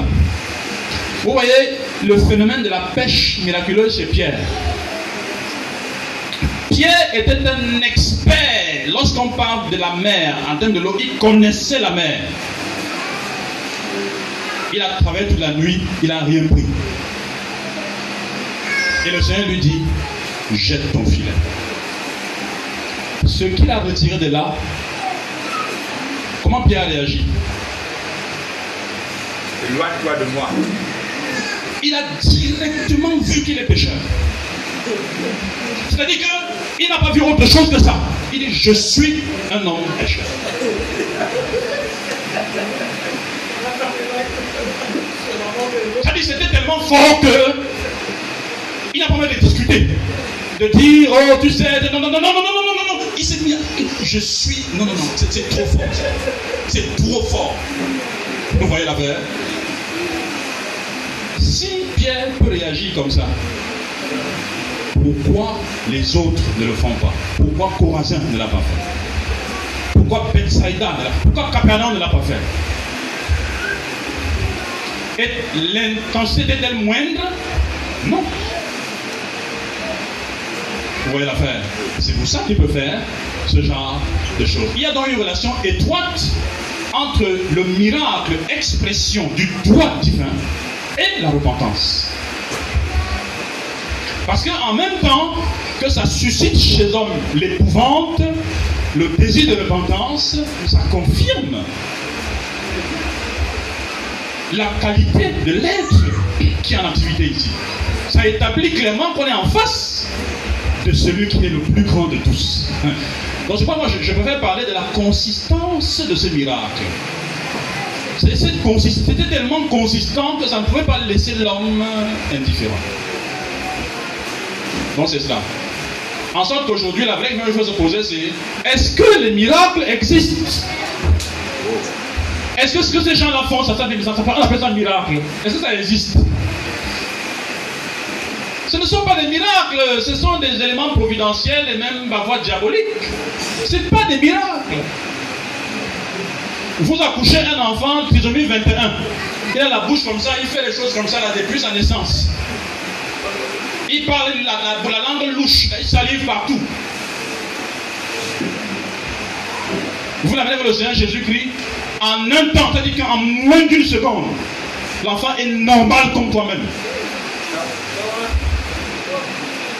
Vous voyez le phénomène de la pêche miraculeuse chez Pierre. Pierre était un expert. Lorsqu'on parle de la mer, en termes de l'eau, il connaissait la mer. Il a travaillé toute la nuit, il n'a rien pris. Et le Seigneur lui dit, jette ton filet. Ce qu'il a retiré de là, comment Pierre a réagi? Éloigne-toi de moi. Il a directement vu qu'il est pécheur. C'est-à-dire il n'a pas vu autre chose que ça. Il dit, je suis un homme pécheur. c'était tellement fort que il n'a pas mal de discuter. De dire, oh, tu sais, non, non, non, non, non, non, non, non, non. Il s'est mis, je suis, non, non, non, c'est trop fort. C'est trop fort. Vous voyez la vraie Si Pierre peut réagir comme ça, pourquoi les autres ne le font pas? Pourquoi Corazin ne l'a pas fait? Pourquoi Bethsaida ne l'a pas fait? Pourquoi Capernaum ne l'a pas fait? Et l'intensité était-elle moindre? Non. Vous voyez l'affaire? C'est pour ça qu'il peut faire ce genre de choses. Il y a donc une relation étroite entre le miracle, expression du droit divin, et la repentance. Parce qu'en même temps que ça suscite chez l'homme l'épouvante, le désir de repentance, ça confirme la qualité de l'être qui est en activité ici. Ça établit clairement qu'on est en face de celui qui est le plus grand de tous. Donc, je crois, moi, je, je préfère parler de la consistance de ce miracle. C'était tellement consistant que ça ne pouvait pas laisser l'homme indifférent. Donc, c'est cela. En sorte qu'aujourd'hui, la vraie question qu'il faut se poser, c'est est-ce que les miracles existent? Est-ce que ce que ces gens-là font, ça, ça, ça, ça, ça un miracle? Est-ce que ça existe? Ce ne sont pas des miracles, ce sont des éléments providentiels et même parfois diaboliques. Ce n'est pas des miracles. Vous accouchez un enfant, trisomie 21. Il a la bouche comme ça, il fait les choses comme ça là, depuis sa naissance. Il parle la, la- la langue louche, il salive partout. Vous l'amenez vers le Seigneur Jésus-Christ en un temps, c'est-à-dire qu'en moins d'une seconde, l'enfant est normal comme toi-même.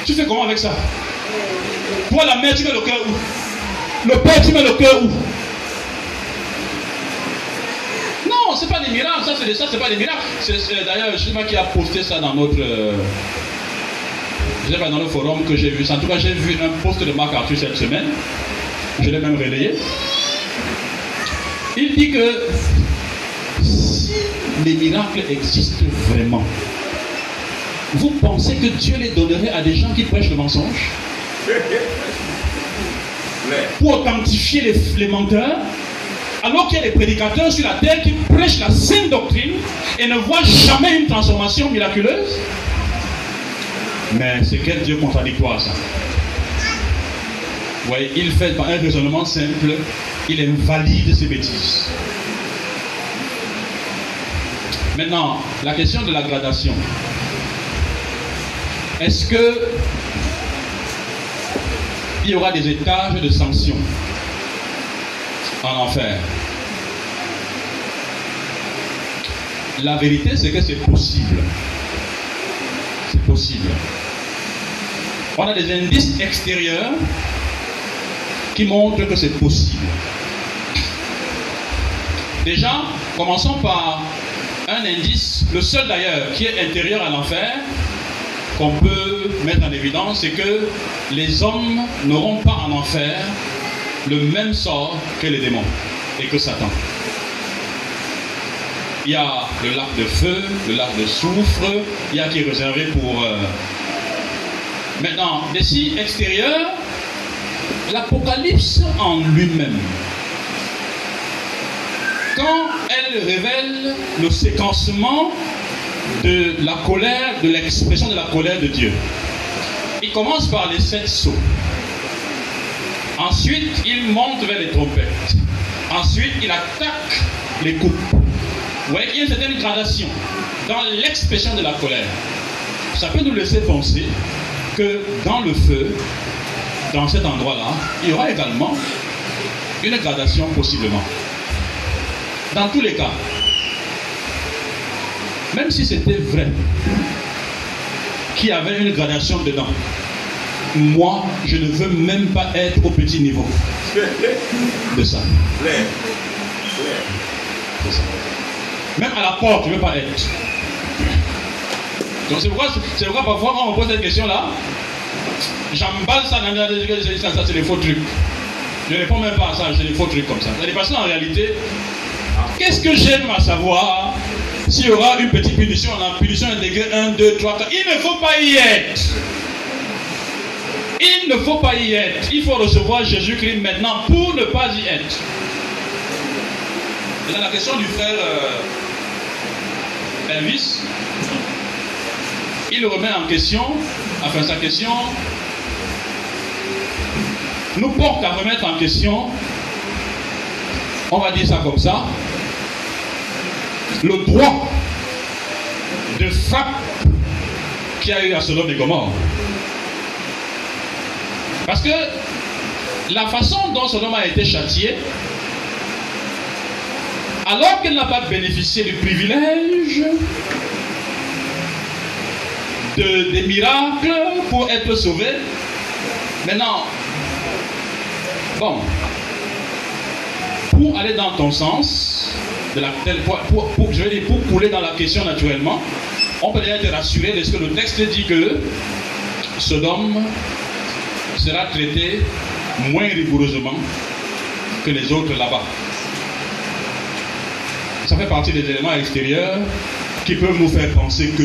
Tu fais comment avec ça? Toi, la mère, tu mets le cœur où? Le père, tu mets le cœur où? Non, c'est pas des miracles, ça, c'est pas des miracles. C'est- D'ailleurs, je sais qui a posté ça dans notre. euh, je sais pas, dans le forum que j'ai vu ça. En tout cas, j'ai vu un post de Marc Arthur cette semaine. Je l'ai même relayé. Il dit que si les miracles existent vraiment, vous pensez que Dieu les donnerait à des gens qui prêchent le mensonge? Pour authentifier les, les menteurs Alors qu'il y a des prédicateurs sur la terre qui prêchent la saine doctrine et ne voient jamais une transformation miraculeuse? Mais c'est quel Dieu contradictoire ça? Ouais, il fait par un raisonnement simple, il invalide ses bêtises. Maintenant, la question de la gradation. Est-ce que il y aura des étages de sanctions en enfer? La vérité, c'est que c'est possible. Possible. On a des indices extérieurs qui montrent que c'est possible. Déjà, commençons par un indice, le seul d'ailleurs qui est intérieur à l'enfer, qu'on peut mettre en évidence, c'est que les hommes n'auront pas en enfer le même sort que les démons et que Satan. Il y a le lac de feu, le lac de soufre, il y a qui est réservé pour... euh, Maintenant, des signes extérieurs, l'Apocalypse en lui-même, quand elle révèle le séquencement de la colère, de l'expression de la colère de Dieu. Il commence par les sept sceaux. Ensuite, il monte vers les trompettes. Ensuite, il attaque les coupes. Vous voyez qu'il y a une certaine gradation dans l'expression de la colère. Ça peut nous laisser penser que dans le feu, dans cet endroit-là, il y aura également une gradation possiblement. Dans tous les cas, même si c'était vrai qu'il y avait une gradation dedans, moi, je ne veux même pas être au petit niveau de ça. C'est ça. Même à la porte, je ne veux pas être. Donc c'est pourquoi, c'est pourquoi parfois quand on pose cette question-là, j'emballe ça dans la ça, ça c'est des faux trucs. Je ne réponds même pas à ça, c'est des faux trucs comme ça. C'est parce qu'en réalité, qu'est-ce que j'aime à savoir s'il y aura une petite punition, la punition est degré 1, 2, 3, 4. Il ne faut pas y être. Il ne faut pas y être. Il faut recevoir Jésus-Christ maintenant pour ne pas y être. Et dans la question du frère euh, Elvis, il remet en question, enfin sa question nous porte à remettre en question, on va dire ça comme ça, le droit de frappe qu'il y a eu à Sodome et Gomorre. Parce que la façon dont Sodome a été châtié, alors qu'elle n'a pas bénéficié du privilège de, des miracles pour être sauvée, maintenant, bon, pour aller dans ton sens, de la, pour, pour, pour, je couler dans la question naturellement, on peut déjà être rassuré parce que le texte dit que Sodome sera traité moins rigoureusement que les autres là-bas. Ça fait partie des éléments extérieurs qui peuvent nous faire penser que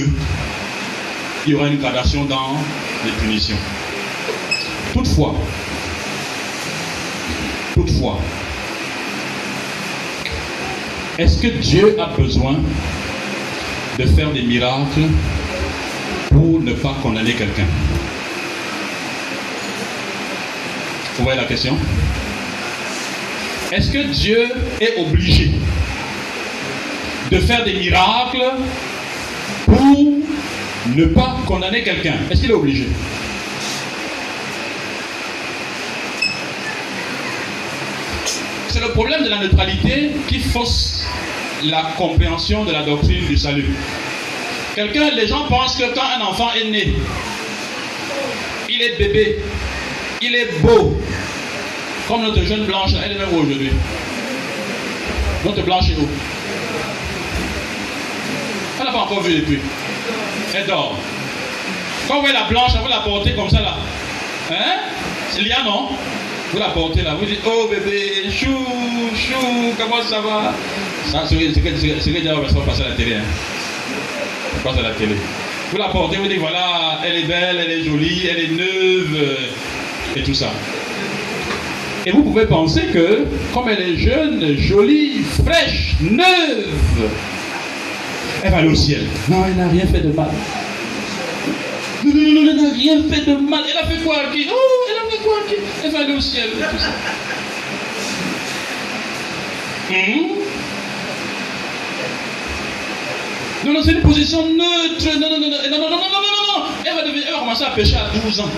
il y aura une gradation dans les punitions. Toutefois, toutefois, est-ce que Dieu a besoin de faire des miracles pour ne pas condamner quelqu'un? Vous voyez la question? Est-ce que Dieu est obligé de faire des miracles pour ne pas condamner quelqu'un Est-ce qu'il est obligé? C'est le problème de la neutralité qui fausse la compréhension de la doctrine du salut. Quelqu'un, les gens pensent que quand un enfant est né, il est bébé, il est beau, comme notre jeune blanche, elle est même aujourd'hui. Notre blanche est où Elle n'a pas encore vu depuis. Elle dort. Quand vous voyez la blanche, vous la portez comme ça là. Hein? C'est Lia, non? Vous la portez là. Vous dites, oh bébé, chou, chou, comment ça va? Ça, c'est ce que c'est que déjà on va passer à la télé. Hein. On passe à la télé. Vous la portez, vous dites, voilà, elle est belle, elle est jolie, elle est neuve, euh, et tout ça. Et vous pouvez penser que, comme elle est jeune, jolie, fraîche, neuve, elle va aller au ciel. Non, elle n'a rien fait de mal. Non, non, non, elle n'a rien fait de mal. Elle a fait quoi à qui Oh, elle a fait quoi à qui Elle va aller au ciel. Hmm? Non, non, c'est une position neutre. Non, non, non, non, non, non, non, non, non, non, non. Elle va, devenir, elle va commencer à pécher à 12 ans.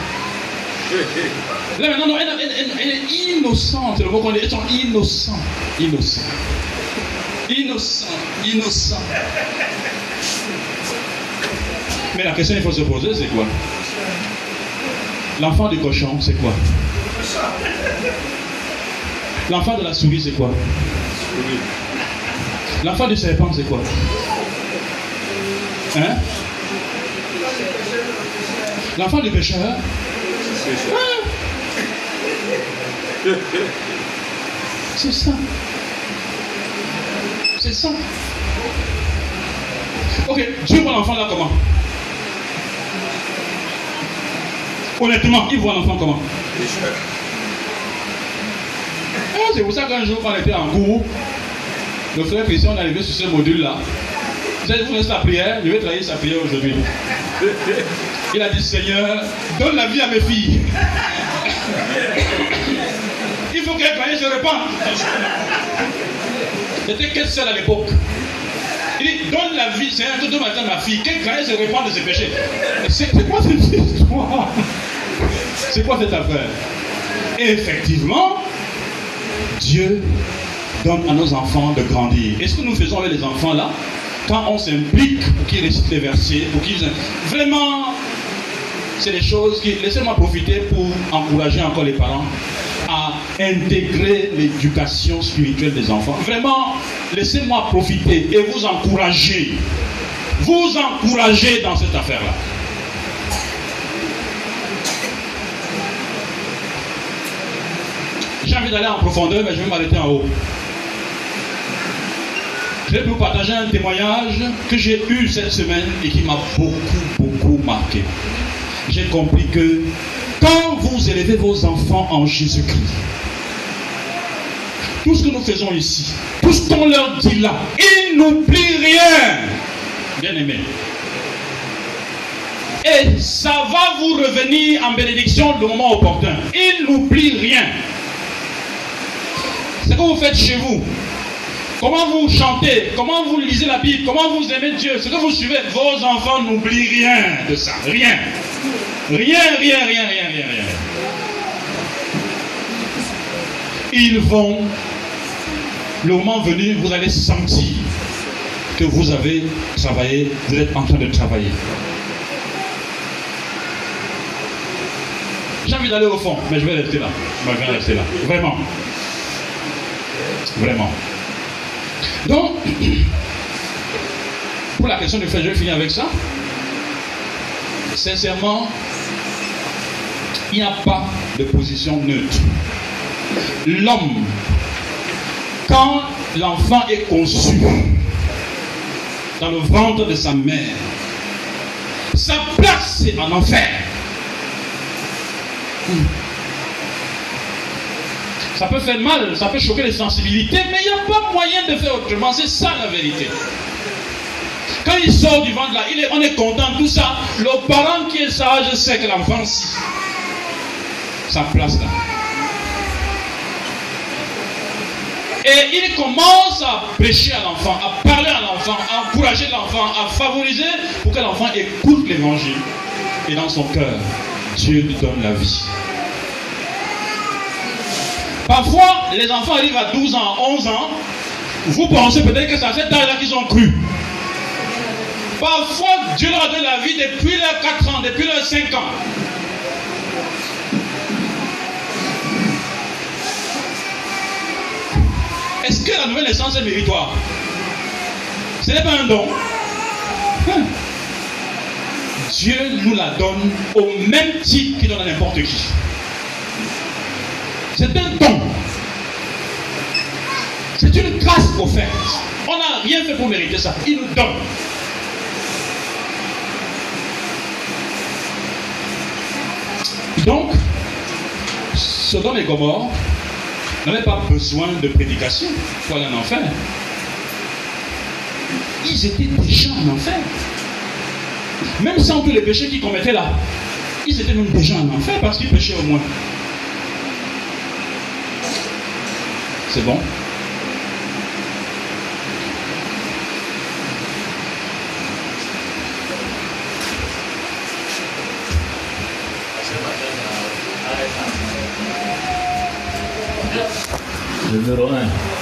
Là maintenant, non, elle, elle, elle, elle est innocente. Le mot qu'on dit, elle est innocent. Innocent. Innocent. Innocent. Mais la question qu'il faut se poser, c'est quoi? L'enfant du cochon, c'est quoi? L'enfant de la souris, c'est quoi? L'enfant du serpent, c'est quoi? Hein? L'enfant du pécheur ah. C'est ça. C'est ça. Ok, Dieu voit l'enfant là comment? Honnêtement, il voit l'enfant comment ah, C'est pour ça qu'un jour, quand on était en cours, le frère Christian est arrivé sur ce module-là. Fait sa prière, je vais trahir sa prière aujourd'hui. Il a dit Seigneur, donne la vie à mes filles. Il faut qu'elles croyent se répandent. J'étais qu'elle seule à l'époque. Il dit Donne la vie, Seigneur, tout matin, ma fille, qu'elle croyait se répandre de ses péchés. C'est quoi cette histoire? C'est quoi cette affaire? Effectivement, Dieu donne à nos enfants de grandir. Et ce que nous faisons avec les enfants là, quand on s'implique pour qu'ils récitent les versets, pour qu'ils. Vraiment, c'est des choses qui. Laissez-moi profiter pour encourager encore les parents à intégrer l'éducation spirituelle des enfants. Vraiment, laissez-moi profiter et vous encourager. Vous encourager dans cette affaire-là. J'ai envie d'aller en profondeur, mais je vais m'arrêter en haut. Je vais vous partager un témoignage que j'ai eu cette semaine et qui m'a beaucoup, beaucoup marqué. J'ai compris que quand vous élevez vos enfants en Jésus-Christ, tout ce que nous faisons ici, tout ce qu'on leur dit là, ils n'oublient rien. Bien aimé. Et ça va vous revenir en bénédiction le moment opportun. Ils n'oublient rien. Ce que vous faites chez vous, comment vous chantez, comment vous lisez la Bible, comment vous aimez Dieu, ce que vous suivez, vos enfants n'oublient rien de ça. Rien. Rien, rien, rien, rien, rien, rien. Ils vont, le moment venu, vous allez sentir que vous avez travaillé, vous êtes en train de travailler. J'ai envie d'aller au fond, mais je vais rester là. Je vais rester là. Vraiment. Vraiment. Donc, pour la question du fait, je vais finir avec ça. Sincèrement, il n'y a pas de position neutre. L'homme, quand l'enfant est conçu dans le ventre de sa mère, sa place c'est en enfer. Ça peut faire mal, ça peut choquer les sensibilités, mais il n'y a pas moyen de faire autrement. C'est ça la vérité. Quand il sort du ventre là, il est, on est content, tout ça. Le parent qui est sage sait que l'enfant, sa place là. Et il commence à prêcher à l'enfant, à parler à l'enfant, à encourager l'enfant, à favoriser pour que l'enfant écoute l'évangile. Et dans son cœur, Dieu lui donne la vie. Parfois, les enfants arrivent à 12 ans, 11 ans. Vous pensez peut-être que c'est à cet âge-là qu'ils ont cru. Parfois, Dieu leur a donné la vie depuis leurs 4 ans, depuis leurs 5 ans. Est-ce que la nouvelle naissance est méritoire? Ce n'est pas un don. Hein? Dieu nous la donne au même titre qu'il donne à n'importe qui. C'est un don. C'est une grâce offerte. On n'a rien fait pour mériter ça. Il nous donne. Donc, Sodome et Gomorre n'avaient pas besoin de prédication pour aller en enfer. Ils étaient déjà en enfer. Même sans tous les péchés qu'ils commettaient là. Ils étaient même déjà en enfer parce qu'ils péchaient au moins. C'est bon Numéro 1.